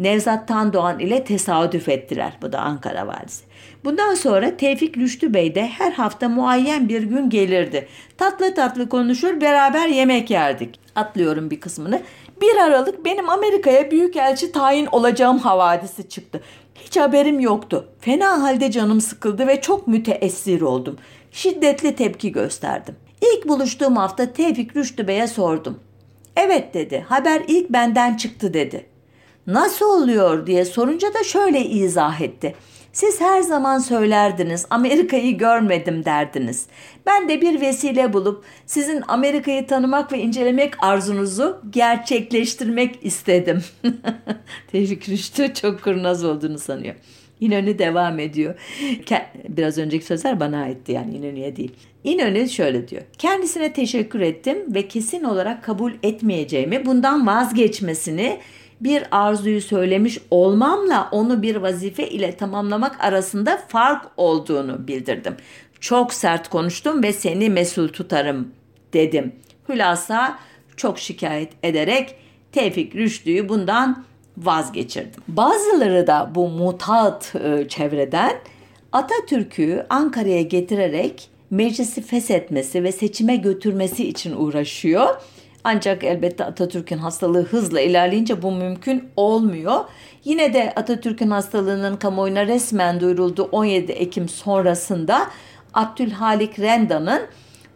Nevzat Tandoğan ile tesadüf ettiler. Bu da Ankara valisi. Bundan sonra Tevfik Rüştü Bey de her hafta muayyen bir gün gelirdi. Tatlı tatlı konuşur beraber yemek yerdik. Atlıyorum bir kısmını. Bir Aralık benim Amerika'ya büyükelçi tayin olacağım havadisi çıktı. Hiç haberim yoktu. Fena halde canım sıkıldı ve çok müteessir oldum. Şiddetli tepki gösterdim. İlk buluştuğum hafta Tevfik Rüştü Bey'e sordum. Evet dedi. Haber ilk benden çıktı dedi. Nasıl oluyor diye sorunca da şöyle izah etti. Siz her zaman söylerdiniz Amerika'yı görmedim derdiniz. Ben de bir vesile bulup sizin Amerika'yı tanımak ve incelemek arzunuzu gerçekleştirmek istedim. Tevfik Rüştü çok kurnaz olduğunu sanıyor. İnönü devam ediyor. Biraz önceki sözler bana aitti yani İnönü'ye değil. İnönü şöyle diyor. Kendisine teşekkür ettim ve kesin olarak kabul etmeyeceğimi, bundan vazgeçmesini bir arzuyu söylemiş olmamla onu bir vazife ile tamamlamak arasında fark olduğunu bildirdim. Çok sert konuştum ve seni mesul tutarım dedim. Hülasa çok şikayet ederek Tevfik Rüştü'yü bundan vazgeçirdim. Bazıları da bu mutat e, çevreden Atatürk'ü Ankara'ya getirerek meclisi feshetmesi ve seçime götürmesi için uğraşıyor. Ancak elbette Atatürk'ün hastalığı hızla ilerleyince bu mümkün olmuyor. Yine de Atatürk'ün hastalığının kamuoyuna resmen duyurulduğu 17 Ekim sonrasında Abdülhalik Renda'nın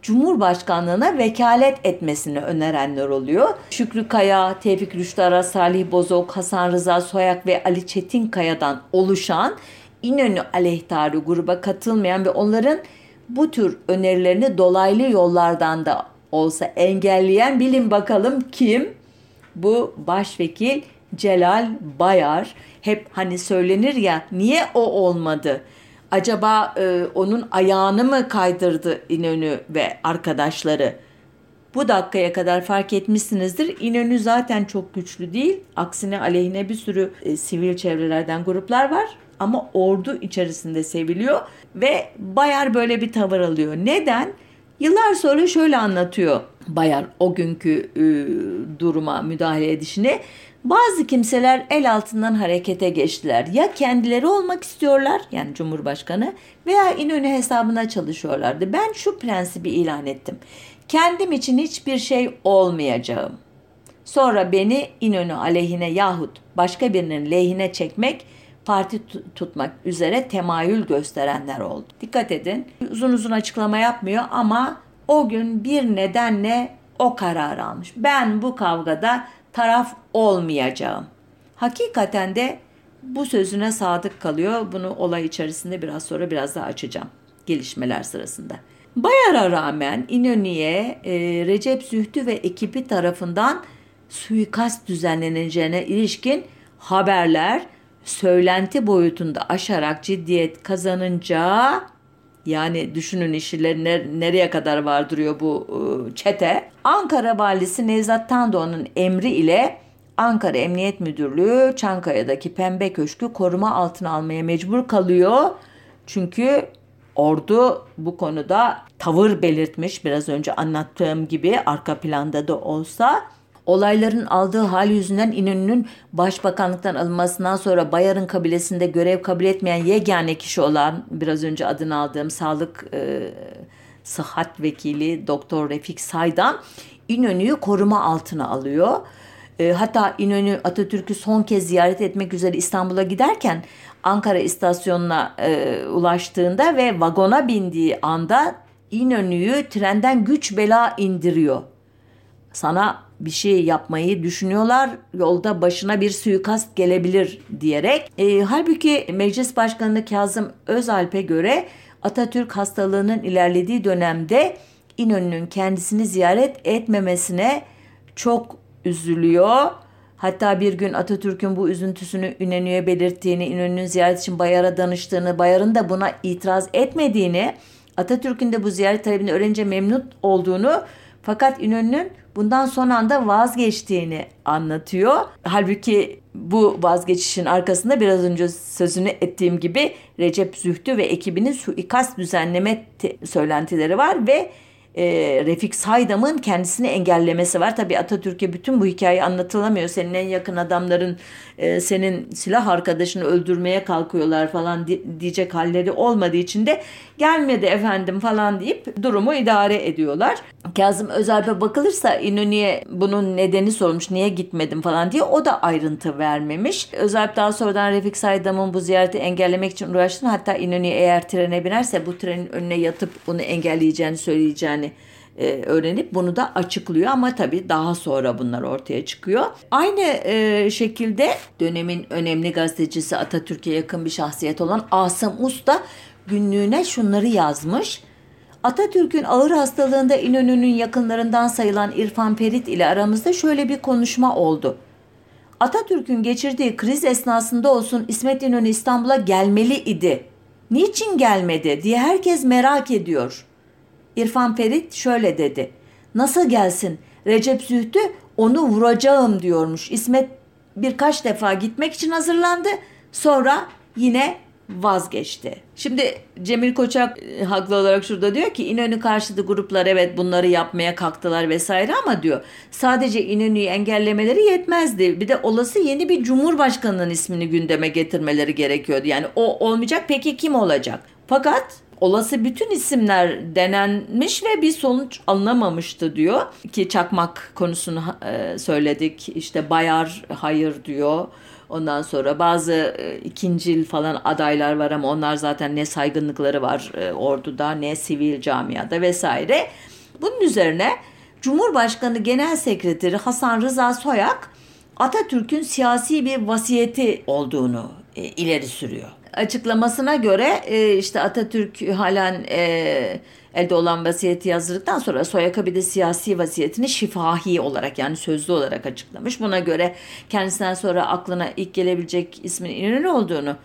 Cumhurbaşkanlığına vekalet etmesini önerenler oluyor. Şükrü Kaya, Tevfik Rüştara, Salih Bozok, Hasan Rıza Soyak ve Ali Çetin Kaya'dan oluşan İnönü aleyhtarı gruba katılmayan ve onların bu tür önerilerini dolaylı yollardan da olsa engelleyen bilin bakalım kim? Bu başvekil Celal Bayar. Hep hani söylenir ya niye o olmadı? Acaba e, onun ayağını mı kaydırdı İnönü ve arkadaşları? Bu dakikaya kadar fark etmişsinizdir. İnönü zaten çok güçlü değil. Aksine aleyhine bir sürü e, sivil çevrelerden gruplar var. Ama ordu içerisinde seviliyor ve Bayar böyle bir tavır alıyor. Neden? Yıllar sonra şöyle anlatıyor Bayar o günkü e, duruma müdahale edişini. Bazı kimseler el altından harekete geçtiler. Ya kendileri olmak istiyorlar yani Cumhurbaşkanı veya İnönü hesabına çalışıyorlardı. Ben şu prensibi ilan ettim. Kendim için hiçbir şey olmayacağım. Sonra beni İnönü aleyhine yahut başka birinin lehine çekmek parti tutmak üzere temayül gösterenler oldu. Dikkat edin uzun uzun açıklama yapmıyor ama o gün bir nedenle o karar almış. Ben bu kavgada taraf olmayacağım. Hakikaten de bu sözüne sadık kalıyor. Bunu olay içerisinde biraz sonra biraz daha açacağım gelişmeler sırasında. Bayar'a rağmen İnönü'ye e, Recep Zühtü ve ekibi tarafından suikast düzenleneceğine ilişkin haberler söylenti boyutunda aşarak ciddiyet kazanınca yani düşünün işleri nereye kadar vardırıyor bu ıı, çete. Ankara Valisi Nevzat Tandoğan'ın emri ile Ankara Emniyet Müdürlüğü Çankaya'daki Pembe Köşkü koruma altına almaya mecbur kalıyor. Çünkü ordu bu konuda tavır belirtmiş biraz önce anlattığım gibi arka planda da olsa Olayların aldığı hal yüzünden İnönü'nün başbakanlıktan alınmasından sonra Bayar'ın kabilesinde görev kabul etmeyen yegane kişi olan biraz önce adını aldığım sağlık e, sıhhat vekili Doktor Refik Saydan İnönü'yü koruma altına alıyor. E, hatta İnönü Atatürk'ü son kez ziyaret etmek üzere İstanbul'a giderken Ankara istasyonuna e, ulaştığında ve vagona bindiği anda İnönü'yü trenden güç bela indiriyor. Sana bir şey yapmayı düşünüyorlar. Yolda başına bir suikast gelebilir diyerek. E, halbuki Meclis Başkanı Kazım Özalp'e göre Atatürk hastalığının ilerlediği dönemde İnönü'nün kendisini ziyaret etmemesine çok üzülüyor. Hatta bir gün Atatürk'ün bu üzüntüsünü İnönü'ye belirttiğini, İnönü'nün ziyaret için Bayar'a danıştığını, Bayar'ın da buna itiraz etmediğini, Atatürk'ün de bu ziyaret talebini öğrenince memnun olduğunu fakat İnönü'nün bundan son anda vazgeçtiğini anlatıyor. Halbuki bu vazgeçişin arkasında biraz önce sözünü ettiğim gibi Recep Zühtü ve ekibinin suikast düzenleme söylentileri var ve e, Refik Saydam'ın kendisini engellemesi var. Tabii Atatürk'e bütün bu hikaye anlatılamıyor. Senin en yakın adamların e, senin silah arkadaşını öldürmeye kalkıyorlar falan di- diyecek halleri olmadığı için de gelmedi efendim falan deyip durumu idare ediyorlar. Kazım Özalp'e bakılırsa İnönü'ye bunun nedeni sormuş niye gitmedim falan diye o da ayrıntı vermemiş. Özalp daha sonradan Refik Saydam'ın bu ziyareti engellemek için uğraştığını hatta İnönü'ye eğer trene binerse bu trenin önüne yatıp bunu engelleyeceğini söyleyeceğini e, öğrenip bunu da açıklıyor ama tabii daha sonra bunlar ortaya çıkıyor. Aynı e, şekilde dönemin önemli gazetecisi Atatürk'e yakın bir şahsiyet olan Asım Usta günlüğüne şunları yazmış. Atatürk'ün ağır hastalığında İnönü'nün yakınlarından sayılan İrfan Ferit ile aramızda şöyle bir konuşma oldu. Atatürk'ün geçirdiği kriz esnasında olsun İsmet İnönü İstanbul'a gelmeli idi. Niçin gelmedi diye herkes merak ediyor. İrfan Ferit şöyle dedi. Nasıl gelsin? Recep Zühtü onu vuracağım diyormuş. İsmet birkaç defa gitmek için hazırlandı. Sonra yine vazgeçti. Şimdi Cemil Koçak e, haklı olarak şurada diyor ki İnönü karşıtı gruplar evet bunları yapmaya kalktılar vesaire ama diyor sadece İnönü'yü engellemeleri yetmezdi. Bir de olası yeni bir cumhurbaşkanının ismini gündeme getirmeleri gerekiyordu. Yani o olmayacak peki kim olacak? Fakat olası bütün isimler denenmiş ve bir sonuç alınamamıştı diyor ki çakmak konusunu e, söyledik işte Bayar hayır diyor Ondan sonra bazı e, ikincil falan adaylar var ama onlar zaten ne saygınlıkları var e, orduda ne sivil camiada vesaire. Bunun üzerine Cumhurbaşkanı Genel Sekreteri Hasan Rıza Soyak Atatürk'ün siyasi bir vasiyeti olduğunu e, ileri sürüyor. Açıklamasına göre e, işte Atatürk halen e, elde olan vasiyeti yazdıktan sonra Soyaka bir de siyasi vasiyetini şifahi olarak yani sözlü olarak açıklamış. Buna göre kendisinden sonra aklına ilk gelebilecek ismin İnönü olduğunu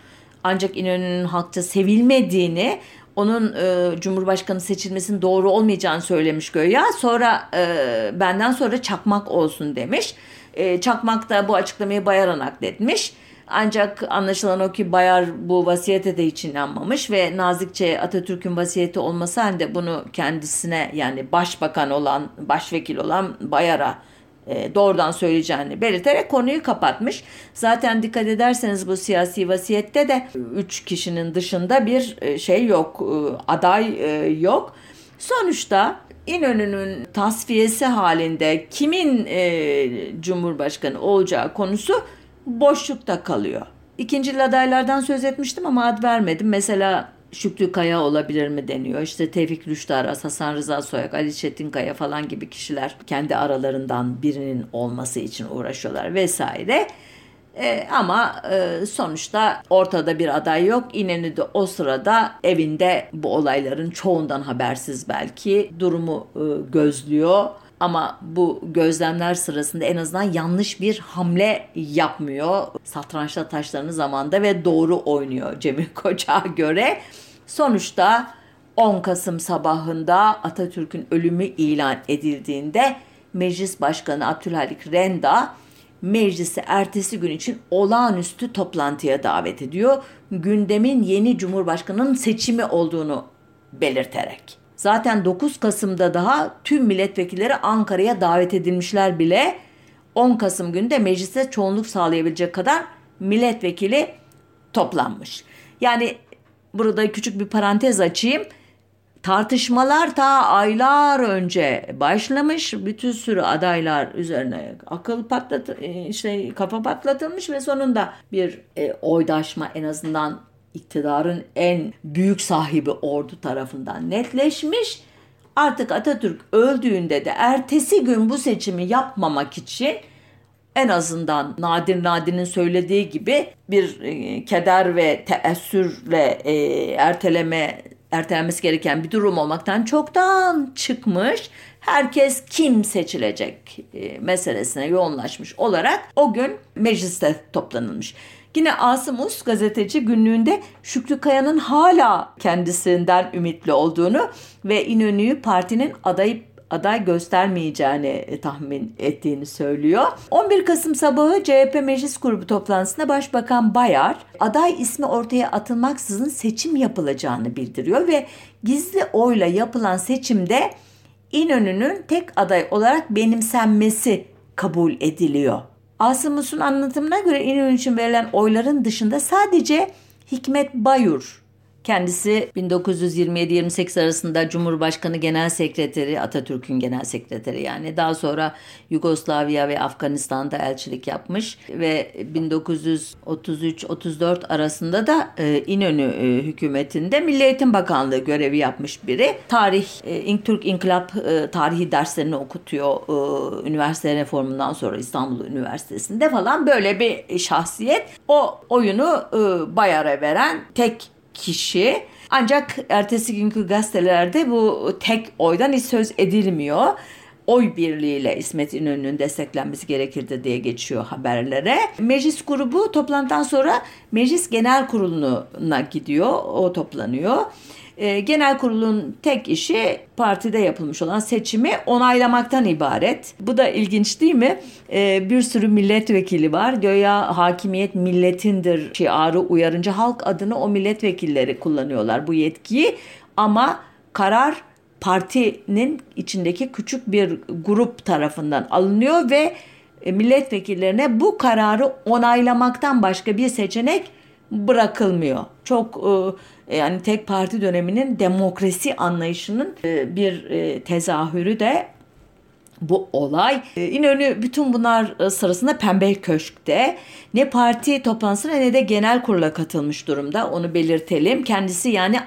ancak İnönü'nün halkça sevilmediğini onun e, Cumhurbaşkanı seçilmesinin doğru olmayacağını söylemiş göya. Sonra e, benden sonra çakmak olsun demiş. E, çakmak da bu açıklamayı Bayar'a nakletmiş. Ancak anlaşılan o ki Bayar bu vasiyete de hiç inanmamış ve nazikçe Atatürk'ün vasiyeti olması halinde bunu kendisine yani başbakan olan, başvekil olan Bayar'a e, doğrudan söyleyeceğini belirterek konuyu kapatmış. Zaten dikkat ederseniz bu siyasi vasiyette de üç kişinin dışında bir e, şey yok, e, aday yok. Sonuçta İnönü'nün tasfiyesi halinde kimin Cumhurbaşkanı olacağı konusu boşlukta kalıyor. İkinci adaylardan söz etmiştim ama ad vermedim. Mesela Şükrü Kaya olabilir mi deniyor. İşte Tevfik Rüştü Hasan Rıza Soyak, Ali Çetinkaya falan gibi kişiler kendi aralarından birinin olması için uğraşıyorlar vesaire. E, ama e, sonuçta ortada bir aday yok. İnönü de o sırada evinde bu olayların çoğundan habersiz belki durumu e, gözlüyor ama bu gözlemler sırasında en azından yanlış bir hamle yapmıyor. Satrançta taşlarını zamanda ve doğru oynuyor Cemil Koç'a göre. Sonuçta 10 Kasım sabahında Atatürk'ün ölümü ilan edildiğinde Meclis Başkanı Abdülhalik Renda meclisi ertesi gün için olağanüstü toplantıya davet ediyor. Gündemin yeni cumhurbaşkanının seçimi olduğunu belirterek. Zaten 9 Kasım'da daha tüm milletvekilleri Ankara'ya davet edilmişler bile. 10 Kasım günde meclise çoğunluk sağlayabilecek kadar milletvekili toplanmış. Yani burada küçük bir parantez açayım. Tartışmalar ta aylar önce başlamış. Bütün sürü adaylar üzerine akıl patlat işte kafa patlatılmış ve sonunda bir e, oydaşma en azından iktidarın en büyük sahibi ordu tarafından netleşmiş. Artık Atatürk öldüğünde de ertesi gün bu seçimi yapmamak için en azından Nadir Nadir'in söylediği gibi bir e, keder ve teessürle e, erteleme ertelenmesi gereken bir durum olmaktan çoktan çıkmış. Herkes kim seçilecek e, meselesine yoğunlaşmış olarak o gün mecliste toplanılmış. Yine Asım Us gazeteci günlüğünde Şükrü Kaya'nın hala kendisinden ümitli olduğunu ve İnönü'yü partinin adayı aday göstermeyeceğini e, tahmin ettiğini söylüyor. 11 Kasım sabahı CHP Meclis Grubu toplantısında Başbakan Bayar aday ismi ortaya atılmaksızın seçim yapılacağını bildiriyor ve gizli oyla yapılan seçimde İnönü'nün tek aday olarak benimsenmesi kabul ediliyor. Asım anlatımına göre İnönü için verilen oyların dışında sadece Hikmet Bayur Kendisi 1927-28 arasında Cumhurbaşkanı Genel Sekreteri, Atatürk'ün Genel Sekreteri yani. Daha sonra Yugoslavya ve Afganistan'da elçilik yapmış ve 1933-34 arasında da e, İnönü e, hükümetinde Milli Eğitim Bakanlığı görevi yapmış biri. Tarih, e, Türk İnkılap tarihi derslerini okutuyor üniversite reformundan sonra İstanbul Üniversitesi'nde falan böyle bir şahsiyet. O oyunu Bayar'a veren tek kişi. Ancak ertesi günkü gazetelerde bu tek oydan hiç söz edilmiyor. Oy birliğiyle İsmet İnönü'nün desteklenmesi gerekirdi diye geçiyor haberlere. Meclis grubu toplantıdan sonra Meclis Genel Kurulu'na gidiyor. O toplanıyor. E, genel kurulun tek işi partide yapılmış olan seçimi onaylamaktan ibaret. Bu da ilginç değil mi? E, bir sürü milletvekili var. Göya hakimiyet milletindir şiarı uyarınca halk adını o milletvekilleri kullanıyorlar bu yetkiyi. Ama karar partinin içindeki küçük bir grup tarafından alınıyor ve e, milletvekillerine bu kararı onaylamaktan başka bir seçenek bırakılmıyor. Çok e, yani tek parti döneminin demokrasi anlayışının e, bir e, tezahürü de bu olay. İnönü bütün bunlar sırasında Pembe Köşk'te ne parti toplantısına ne de genel kurula katılmış durumda. Onu belirtelim. Kendisi yani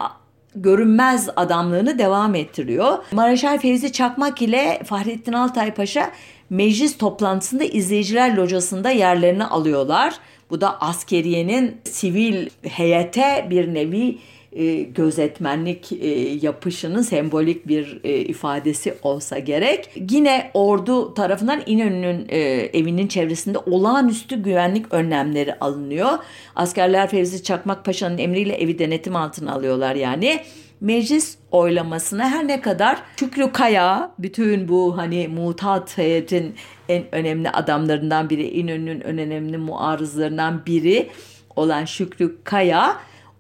görünmez adamlığını devam ettiriyor. Mareşal Fevzi Çakmak ile Fahrettin Altay Paşa meclis toplantısında izleyiciler locasında yerlerini alıyorlar. Bu da askeriyenin sivil heyete bir nevi e, gözetmenlik e, yapışının sembolik bir e, ifadesi olsa gerek. Yine ordu tarafından İnönü'nün e, evinin çevresinde olağanüstü güvenlik önlemleri alınıyor. Askerler Fevzi Çakmak Paşa'nın emriyle evi denetim altına alıyorlar yani meclis oylamasına her ne kadar Şükrü Kaya bütün bu hani mutat heyetin en önemli adamlarından biri İnönü'nün önemli muarızlarından biri olan Şükrü Kaya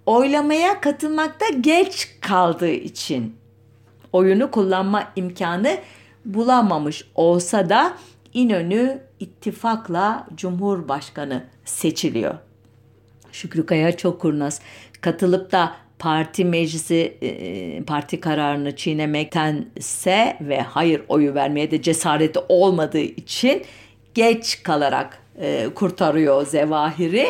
oylamaya katılmakta geç kaldığı için oyunu kullanma imkanı bulamamış olsa da İnönü ittifakla Cumhurbaşkanı seçiliyor. Şükrü Kaya çok kurnaz. Katılıp da parti meclisi e, parti kararını çiğnemektense ve hayır oyu vermeye de cesareti olmadığı için geç kalarak e, kurtarıyor Zevahir'i.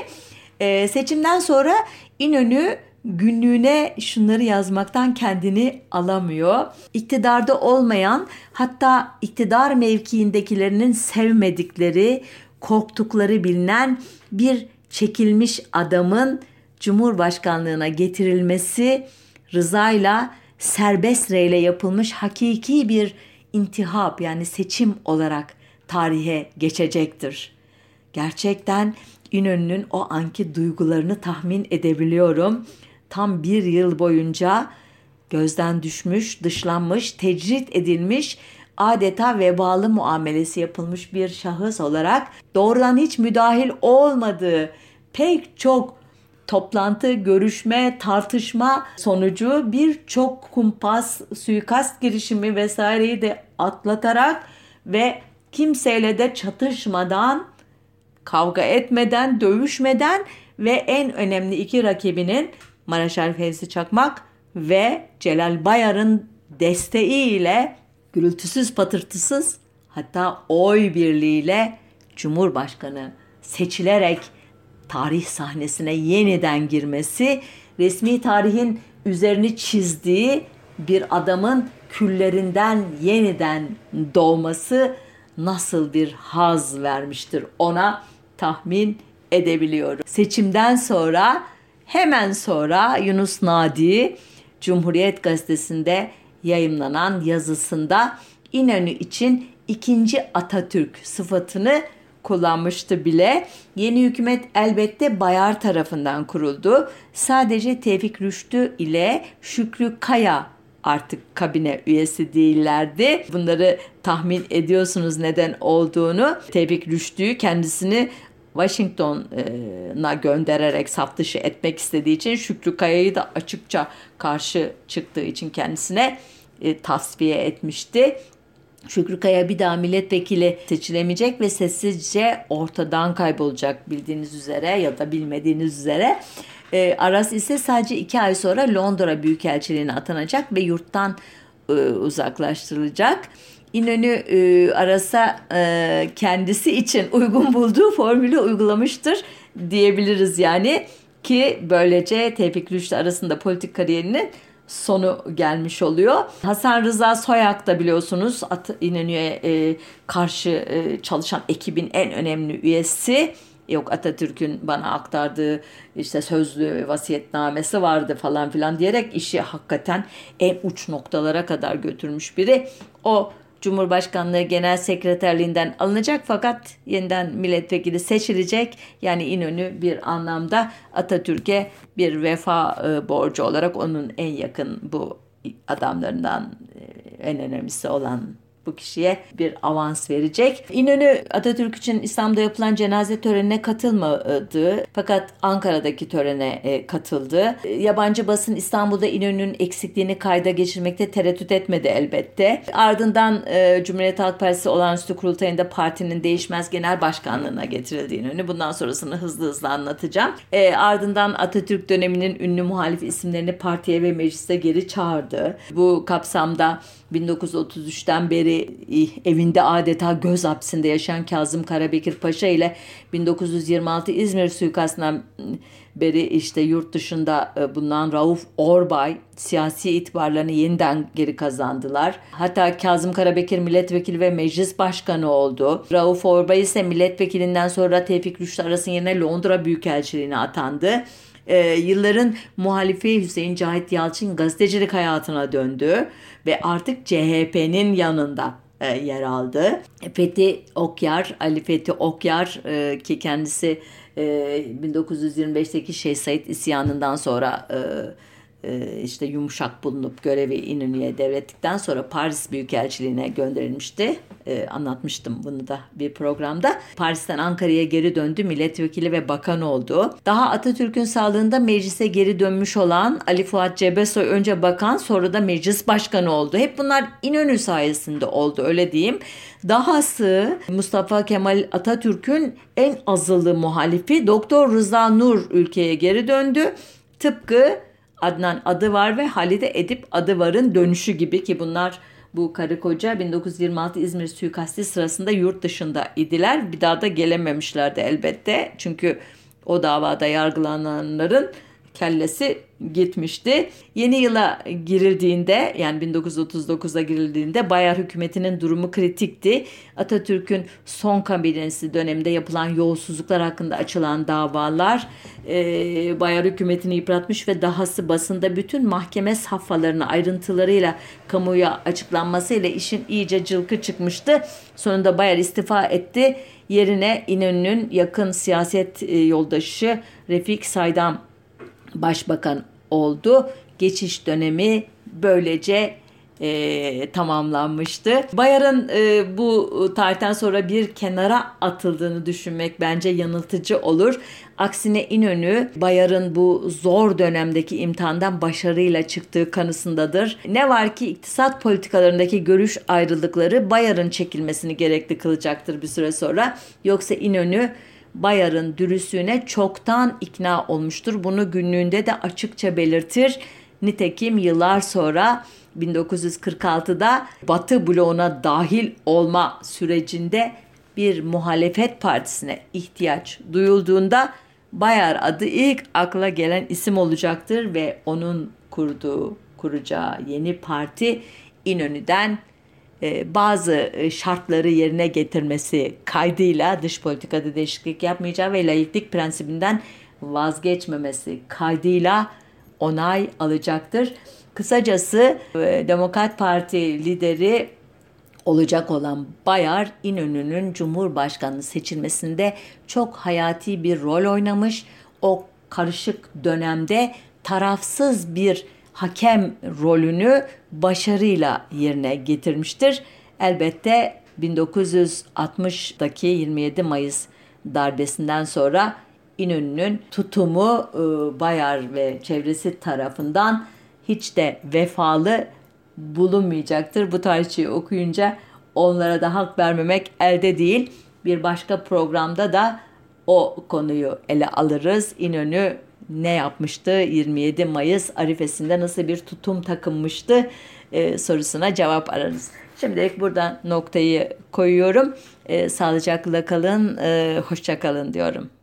E, seçimden sonra İnönü günlüğüne şunları yazmaktan kendini alamıyor. İktidarda olmayan hatta iktidar mevkiindekilerinin sevmedikleri, korktukları bilinen bir çekilmiş adamın Cumhurbaşkanlığına getirilmesi rızayla serbest reyle yapılmış hakiki bir intihap yani seçim olarak tarihe geçecektir. Gerçekten İnönü'nün o anki duygularını tahmin edebiliyorum. Tam bir yıl boyunca gözden düşmüş, dışlanmış, tecrit edilmiş, adeta vebalı muamelesi yapılmış bir şahıs olarak doğrudan hiç müdahil olmadığı pek çok toplantı, görüşme, tartışma sonucu birçok kumpas, suikast girişimi vesaireyi de atlatarak ve kimseyle de çatışmadan, kavga etmeden, dövüşmeden ve en önemli iki rakibinin Maraşal Fevzi Çakmak ve Celal Bayar'ın desteğiyle gürültüsüz patırtısız hatta oy birliğiyle Cumhurbaşkanı seçilerek tarih sahnesine yeniden girmesi, resmi tarihin üzerini çizdiği bir adamın küllerinden yeniden doğması nasıl bir haz vermiştir ona tahmin edebiliyorum. Seçimden sonra hemen sonra Yunus Nadi Cumhuriyet Gazetesi'nde yayımlanan yazısında İnönü için ikinci Atatürk sıfatını kullanmıştı bile. Yeni hükümet elbette Bayar tarafından kuruldu. Sadece Tevfik Rüştü ile Şükrü Kaya artık kabine üyesi değillerdi. Bunları tahmin ediyorsunuz neden olduğunu. Tevfik Rüştü kendisini Washington'a göndererek saf dışı etmek istediği için Şükrü Kaya'yı da açıkça karşı çıktığı için kendisine e, tasfiye etmişti. Şükrü Kaya bir daha milletvekili seçilemeyecek ve sessizce ortadan kaybolacak bildiğiniz üzere ya da bilmediğiniz üzere. E, Aras ise sadece iki ay sonra Londra Büyükelçiliğine atanacak ve yurttan e, uzaklaştırılacak. İnönü e, Aras'a e, kendisi için uygun bulduğu formülü uygulamıştır diyebiliriz yani ki böylece Tevfik Rüştü arasında politik kariyerinin sonu gelmiş oluyor. Hasan Rıza Soyak da biliyorsunuz At İnönü'ye e, karşı e, çalışan ekibin en önemli üyesi. Yok Atatürk'ün bana aktardığı işte sözlü vasiyetnamesi vardı falan filan diyerek işi hakikaten en uç noktalara kadar götürmüş biri. O Cumhurbaşkanlığı Genel Sekreterliğinden alınacak fakat yeniden milletvekili seçilecek. Yani İnönü bir anlamda Atatürk'e bir vefa e, borcu olarak onun en yakın bu adamlarından e, en önemlisi olan bu kişiye bir avans verecek. İnönü Atatürk için İslam'da yapılan cenaze törenine katılmadı fakat Ankara'daki törene e, katıldı. Yabancı basın İstanbul'da İnönü'nün eksikliğini kayda geçirmekte tereddüt etmedi elbette. Ardından e, Cumhuriyet Halk Partisi olağanüstü kurultayında partinin değişmez genel başkanlığına getirildi İnönü. Bundan sonrasını hızlı hızlı anlatacağım. E, ardından Atatürk döneminin ünlü muhalif isimlerini partiye ve meclise geri çağırdı. Bu kapsamda 1933'ten beri evinde adeta göz hapsinde yaşayan Kazım Karabekir Paşa ile 1926 İzmir suikastından beri işte yurt dışında e, bulunan Rauf Orbay siyasi itibarlarını yeniden geri kazandılar. Hatta Kazım Karabekir milletvekili ve meclis başkanı oldu. Rauf Orbay ise milletvekilinden sonra Tevfik Rüştü Aras'ın yerine Londra Büyükelçiliğine atandı e, yılların muhalifi Hüseyin Cahit Yalçın gazetecilik hayatına döndü ve artık CHP'nin yanında e, yer aldı. Fethi Okyar, Ali Fethi Okyar e, ki kendisi e, 1925'teki Şeyh Said isyanından sonra e, e, işte yumuşak bulunup görevi İnönü'ye devrettikten sonra Paris Büyükelçiliğine gönderilmişti. E, anlatmıştım bunu da bir programda. Paris'ten Ankara'ya geri döndü. Milletvekili ve bakan oldu. Daha Atatürk'ün sağlığında meclise geri dönmüş olan Ali Fuat Cebesoy önce bakan sonra da meclis başkanı oldu. Hep bunlar İnönü sayesinde oldu öyle diyeyim. Dahası Mustafa Kemal Atatürk'ün en azılı muhalifi Doktor Rıza Nur ülkeye geri döndü. Tıpkı Adnan adı var ve Halide Edip adı varın dönüşü gibi ki bunlar bu karı koca 1926 İzmir suikasti sırasında yurt dışında idiler. Bir daha da gelememişlerdi elbette. Çünkü o davada yargılananların kellesi gitmişti. Yeni yıla girildiğinde yani 1939'a girildiğinde Bayar hükümetinin durumu kritikti. Atatürk'ün son kabinesi döneminde yapılan yolsuzluklar hakkında açılan davalar e, Bayar hükümetini yıpratmış ve dahası basında bütün mahkeme safhalarını ayrıntılarıyla kamuya açıklanmasıyla işin iyice cılkı çıkmıştı. Sonunda Bayar istifa etti. Yerine İnönü'nün yakın siyaset e, yoldaşı Refik Saydam başbakan oldu. Geçiş dönemi böylece e, tamamlanmıştı. Bayar'ın e, bu tarihten sonra bir kenara atıldığını düşünmek bence yanıltıcı olur. Aksine İnönü Bayar'ın bu zor dönemdeki imtihandan başarıyla çıktığı kanısındadır. Ne var ki iktisat politikalarındaki görüş ayrılıkları Bayar'ın çekilmesini gerekli kılacaktır bir süre sonra. Yoksa İnönü Bayar'ın dürüstlüğüne çoktan ikna olmuştur. Bunu günlüğünde de açıkça belirtir. Nitekim yıllar sonra 1946'da Batı bloğuna dahil olma sürecinde bir muhalefet partisine ihtiyaç duyulduğunda Bayar adı ilk akla gelen isim olacaktır ve onun kurduğu, kuracağı yeni parti İnönü'den bazı e, şartları yerine getirmesi kaydıyla dış politikada değişiklik yapmayacağı ve layıklık prensibinden vazgeçmemesi kaydıyla onay alacaktır. Kısacası e, Demokrat Parti lideri olacak olan Bayar İnönü'nün Cumhurbaşkanlığı seçilmesinde çok hayati bir rol oynamış. O karışık dönemde tarafsız bir hakem rolünü başarıyla yerine getirmiştir. Elbette 1960'daki 27 Mayıs darbesinden sonra İnönü'nün tutumu e, Bayar ve çevresi tarafından hiç de vefalı bulunmayacaktır. Bu tarihçiyi okuyunca onlara da hak vermemek elde değil. Bir başka programda da o konuyu ele alırız. İnönü ne yapmıştı? 27 Mayıs arifesinde nasıl bir tutum takınmıştı e, sorusuna cevap ararız. Şimdilik buradan noktayı koyuyorum. E, sağlıcakla kalın, e, hoşça kalın diyorum.